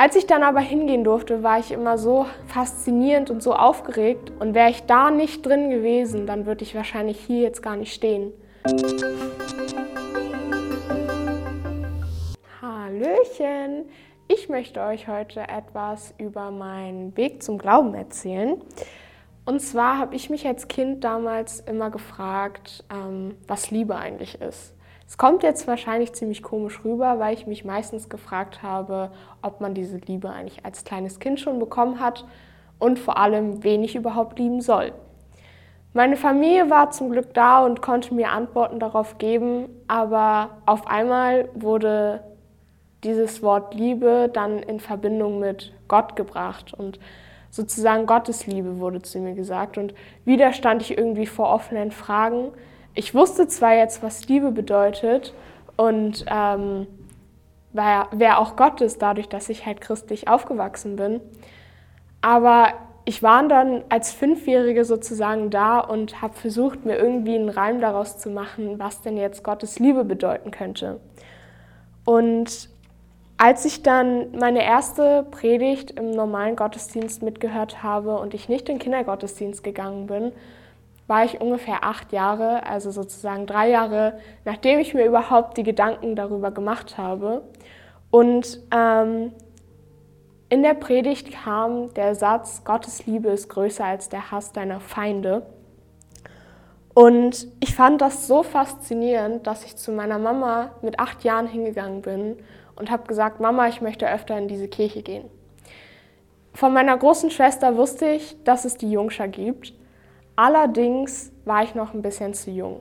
Als ich dann aber hingehen durfte, war ich immer so faszinierend und so aufgeregt. Und wäre ich da nicht drin gewesen, dann würde ich wahrscheinlich hier jetzt gar nicht stehen. Hallöchen! Ich möchte euch heute etwas über meinen Weg zum Glauben erzählen. Und zwar habe ich mich als Kind damals immer gefragt, ähm, was Liebe eigentlich ist. Es kommt jetzt wahrscheinlich ziemlich komisch rüber, weil ich mich meistens gefragt habe, ob man diese Liebe eigentlich als kleines Kind schon bekommen hat und vor allem, wen ich überhaupt lieben soll. Meine Familie war zum Glück da und konnte mir Antworten darauf geben, aber auf einmal wurde dieses Wort Liebe dann in Verbindung mit Gott gebracht und sozusagen Gottes Liebe wurde zu mir gesagt und wieder stand ich irgendwie vor offenen Fragen ich wusste zwar jetzt, was Liebe bedeutet und ähm, wer auch Gott ist, dadurch, dass ich halt christlich aufgewachsen bin, aber ich war dann als Fünfjährige sozusagen da und habe versucht, mir irgendwie einen Reim daraus zu machen, was denn jetzt Gottes Liebe bedeuten könnte. Und als ich dann meine erste Predigt im normalen Gottesdienst mitgehört habe und ich nicht in den Kindergottesdienst gegangen bin, war ich ungefähr acht Jahre, also sozusagen drei Jahre, nachdem ich mir überhaupt die Gedanken darüber gemacht habe. Und ähm, in der Predigt kam der Satz, Gottes Liebe ist größer als der Hass deiner Feinde. Und ich fand das so faszinierend, dass ich zu meiner Mama mit acht Jahren hingegangen bin und habe gesagt, Mama, ich möchte öfter in diese Kirche gehen. Von meiner großen Schwester wusste ich, dass es die Jungscher gibt. Allerdings war ich noch ein bisschen zu jung.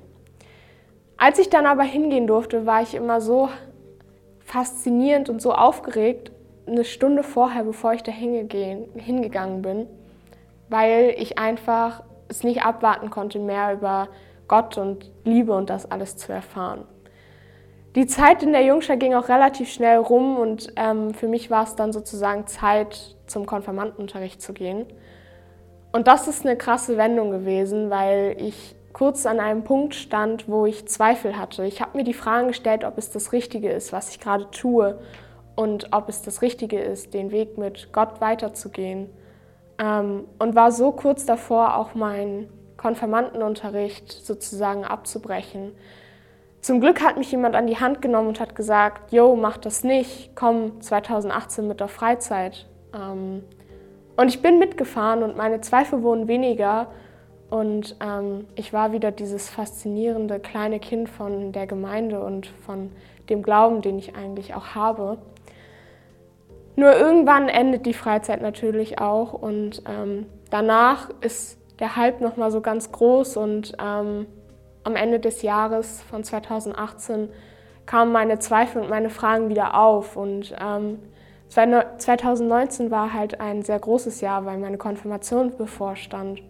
Als ich dann aber hingehen durfte, war ich immer so faszinierend und so aufgeregt, eine Stunde vorher, bevor ich da hingegangen bin, weil ich einfach es nicht abwarten konnte, mehr über Gott und Liebe und das alles zu erfahren. Die Zeit in der Jungschar ging auch relativ schnell rum und ähm, für mich war es dann sozusagen Zeit, zum Konfirmandenunterricht zu gehen. Und das ist eine krasse Wendung gewesen, weil ich kurz an einem Punkt stand, wo ich Zweifel hatte. Ich habe mir die Fragen gestellt, ob es das Richtige ist, was ich gerade tue und ob es das Richtige ist, den Weg mit Gott weiterzugehen. Ähm, und war so kurz davor, auch meinen Konfirmandenunterricht sozusagen abzubrechen. Zum Glück hat mich jemand an die Hand genommen und hat gesagt, Jo, mach das nicht, komm 2018 mit der Freizeit. Ähm, und ich bin mitgefahren und meine Zweifel wurden weniger. Und ähm, ich war wieder dieses faszinierende kleine Kind von der Gemeinde und von dem Glauben, den ich eigentlich auch habe. Nur irgendwann endet die Freizeit natürlich auch und ähm, danach ist der Hype nochmal so ganz groß und ähm, am Ende des Jahres von 2018 kamen meine Zweifel und meine Fragen wieder auf und ähm, 2019 war halt ein sehr großes Jahr, weil meine Konfirmation bevorstand.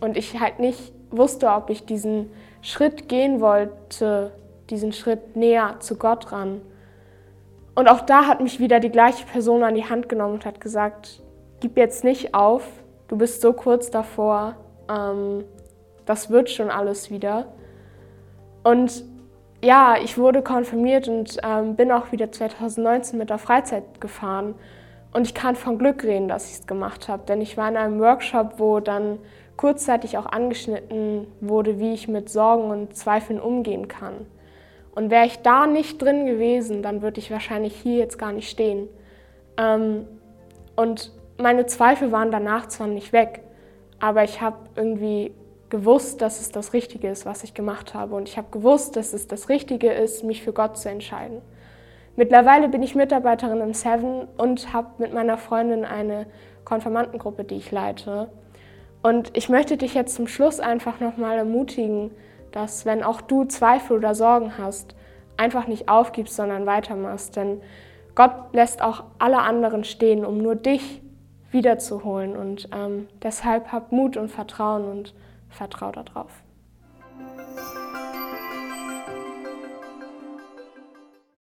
Und ich halt nicht wusste, ob ich diesen Schritt gehen wollte, diesen Schritt näher zu Gott ran. Und auch da hat mich wieder die gleiche Person an die Hand genommen und hat gesagt, gib jetzt nicht auf, du bist so kurz davor, ähm, das wird schon alles wieder. Und ja, ich wurde konfirmiert und ähm, bin auch wieder 2019 mit der Freizeit gefahren. Und ich kann von Glück reden, dass ich es gemacht habe, denn ich war in einem Workshop, wo dann kurzzeitig auch angeschnitten wurde, wie ich mit Sorgen und Zweifeln umgehen kann. Und wäre ich da nicht drin gewesen, dann würde ich wahrscheinlich hier jetzt gar nicht stehen. Ähm, und meine Zweifel waren danach zwar nicht weg, aber ich habe irgendwie gewusst, dass es das Richtige ist, was ich gemacht habe. Und ich habe gewusst, dass es das Richtige ist, mich für Gott zu entscheiden. Mittlerweile bin ich Mitarbeiterin im Seven und habe mit meiner Freundin eine Konfirmandengruppe, die ich leite. Und ich möchte dich jetzt zum Schluss einfach nochmal ermutigen, dass wenn auch du Zweifel oder Sorgen hast, einfach nicht aufgibst, sondern weitermachst. Denn Gott lässt auch alle anderen stehen, um nur dich wiederzuholen. Und ähm, deshalb hab Mut und Vertrauen und vertrau darauf.